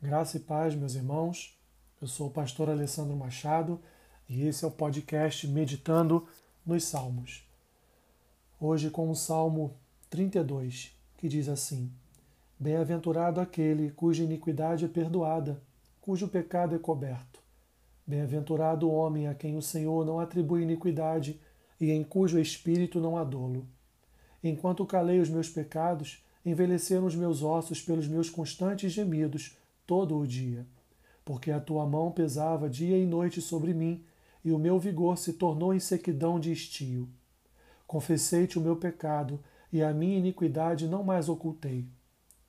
Graça e paz, meus irmãos. Eu sou o pastor Alessandro Machado e esse é o podcast Meditando nos Salmos. Hoje com o Salmo 32, que diz assim: Bem-aventurado aquele cuja iniquidade é perdoada, cujo pecado é coberto. Bem-aventurado o homem a quem o Senhor não atribui iniquidade e em cujo espírito não há dolo. Enquanto calei os meus pecados, envelheceram os meus ossos pelos meus constantes gemidos todo o dia, porque a tua mão pesava dia e noite sobre mim, e o meu vigor se tornou em sequidão de estio. Confessei-te o meu pecado, e a minha iniquidade não mais ocultei.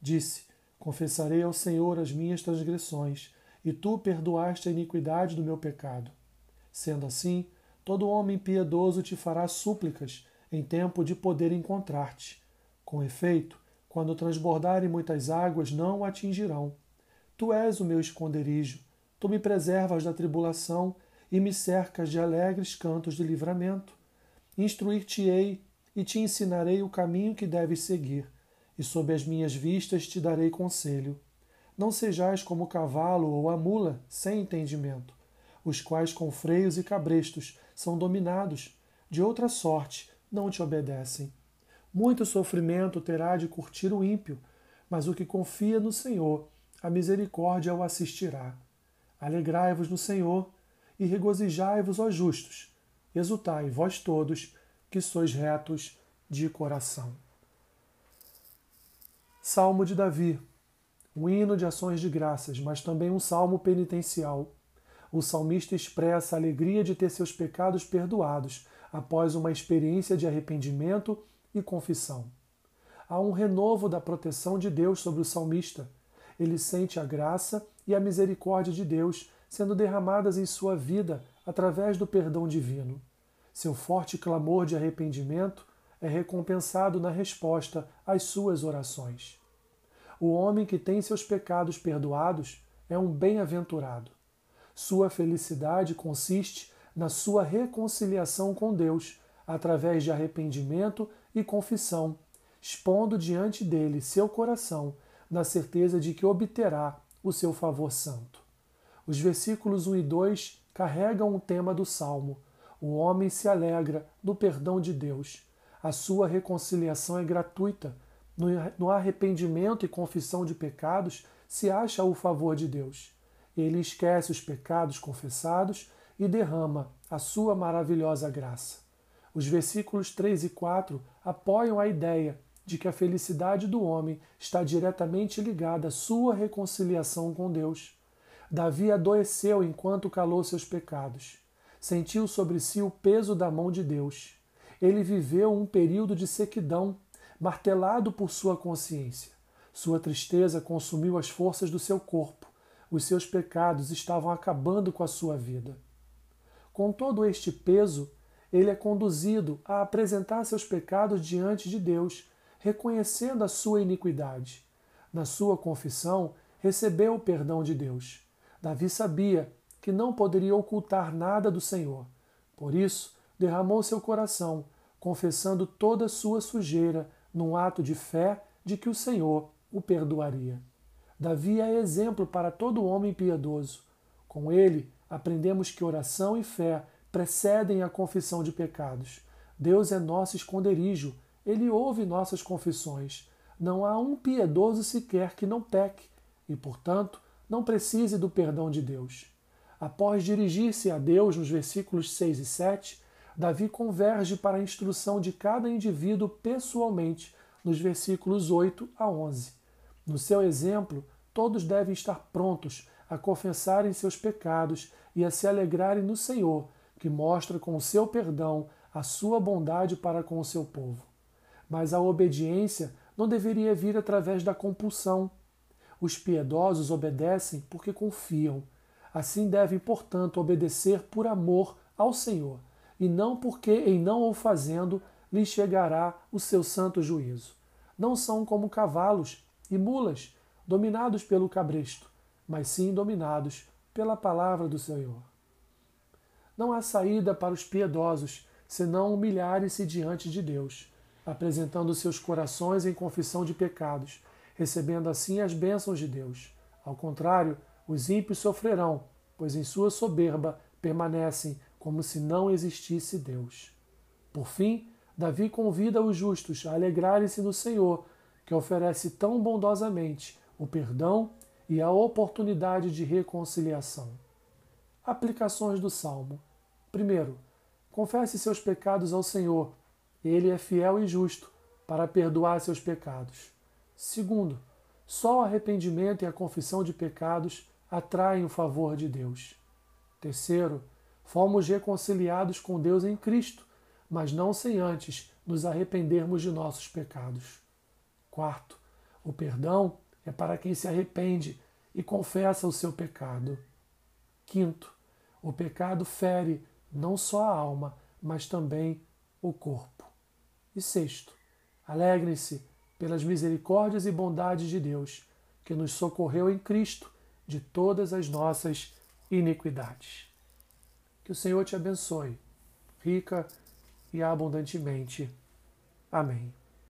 Disse: Confessarei ao Senhor as minhas transgressões, e tu perdoaste a iniquidade do meu pecado. Sendo assim, todo homem piedoso te fará súplicas em tempo de poder encontrar-te. Com efeito, quando transbordarem muitas águas, não o atingirão Tu és o meu esconderijo, tu me preservas da tribulação e me cercas de alegres cantos de livramento. Instruir-te-ei e te ensinarei o caminho que deves seguir, e sob as minhas vistas te darei conselho. Não sejais como o cavalo ou a mula sem entendimento, os quais com freios e cabrestos são dominados, de outra sorte não te obedecem. Muito sofrimento terá de curtir o ímpio, mas o que confia no Senhor a misericórdia o assistirá. Alegrai-vos no Senhor e regozijai-vos, ó justos. Exultai, vós todos, que sois retos de coração. Salmo de Davi, um hino de ações de graças, mas também um salmo penitencial. O salmista expressa a alegria de ter seus pecados perdoados após uma experiência de arrependimento e confissão. Há um renovo da proteção de Deus sobre o salmista ele sente a graça e a misericórdia de Deus sendo derramadas em sua vida através do perdão divino. Seu forte clamor de arrependimento é recompensado na resposta às suas orações. O homem que tem seus pecados perdoados é um bem-aventurado. Sua felicidade consiste na sua reconciliação com Deus através de arrependimento e confissão, expondo diante dele seu coração na certeza de que obterá o seu favor santo. Os versículos 1 e 2 carregam o tema do salmo. O homem se alegra no perdão de Deus. A sua reconciliação é gratuita. No arrependimento e confissão de pecados se acha o favor de Deus. Ele esquece os pecados confessados e derrama a sua maravilhosa graça. Os versículos 3 e 4 apoiam a ideia de que a felicidade do homem está diretamente ligada à sua reconciliação com Deus. Davi adoeceu enquanto calou seus pecados. Sentiu sobre si o peso da mão de Deus. Ele viveu um período de sequidão, martelado por sua consciência. Sua tristeza consumiu as forças do seu corpo. Os seus pecados estavam acabando com a sua vida. Com todo este peso, ele é conduzido a apresentar seus pecados diante de Deus reconhecendo a sua iniquidade. Na sua confissão, recebeu o perdão de Deus. Davi sabia que não poderia ocultar nada do Senhor. Por isso, derramou seu coração, confessando toda a sua sujeira, num ato de fé de que o Senhor o perdoaria. Davi é exemplo para todo homem piedoso. Com ele, aprendemos que oração e fé precedem a confissão de pecados. Deus é nosso esconderijo ele ouve nossas confissões. Não há um piedoso sequer que não peque e, portanto, não precise do perdão de Deus. Após dirigir-se a Deus nos versículos 6 e 7, Davi converge para a instrução de cada indivíduo pessoalmente nos versículos 8 a 11. No seu exemplo, todos devem estar prontos a confessarem seus pecados e a se alegrarem no Senhor, que mostra com o seu perdão a sua bondade para com o seu povo. Mas a obediência não deveria vir através da compulsão. Os piedosos obedecem porque confiam. Assim devem, portanto, obedecer por amor ao Senhor, e não porque, em não o fazendo, lhes chegará o seu santo juízo. Não são como cavalos e mulas, dominados pelo cabresto, mas sim dominados pela palavra do Senhor. Não há saída para os piedosos senão humilharem-se diante de Deus apresentando seus corações em confissão de pecados, recebendo assim as bênçãos de Deus. Ao contrário, os ímpios sofrerão, pois em sua soberba permanecem como se não existisse Deus. Por fim, Davi convida os justos a alegrarem-se no Senhor, que oferece tão bondosamente o perdão e a oportunidade de reconciliação. Aplicações do Salmo. Primeiro, confesse seus pecados ao Senhor. Ele é fiel e justo para perdoar seus pecados. Segundo, só o arrependimento e a confissão de pecados atraem o favor de Deus. Terceiro, fomos reconciliados com Deus em Cristo, mas não sem antes nos arrependermos de nossos pecados. Quarto, o perdão é para quem se arrepende e confessa o seu pecado. Quinto, o pecado fere não só a alma, mas também o corpo. E sexto, alegrem-se pelas misericórdias e bondades de Deus, que nos socorreu em Cristo de todas as nossas iniquidades. Que o Senhor te abençoe, rica e abundantemente. Amém.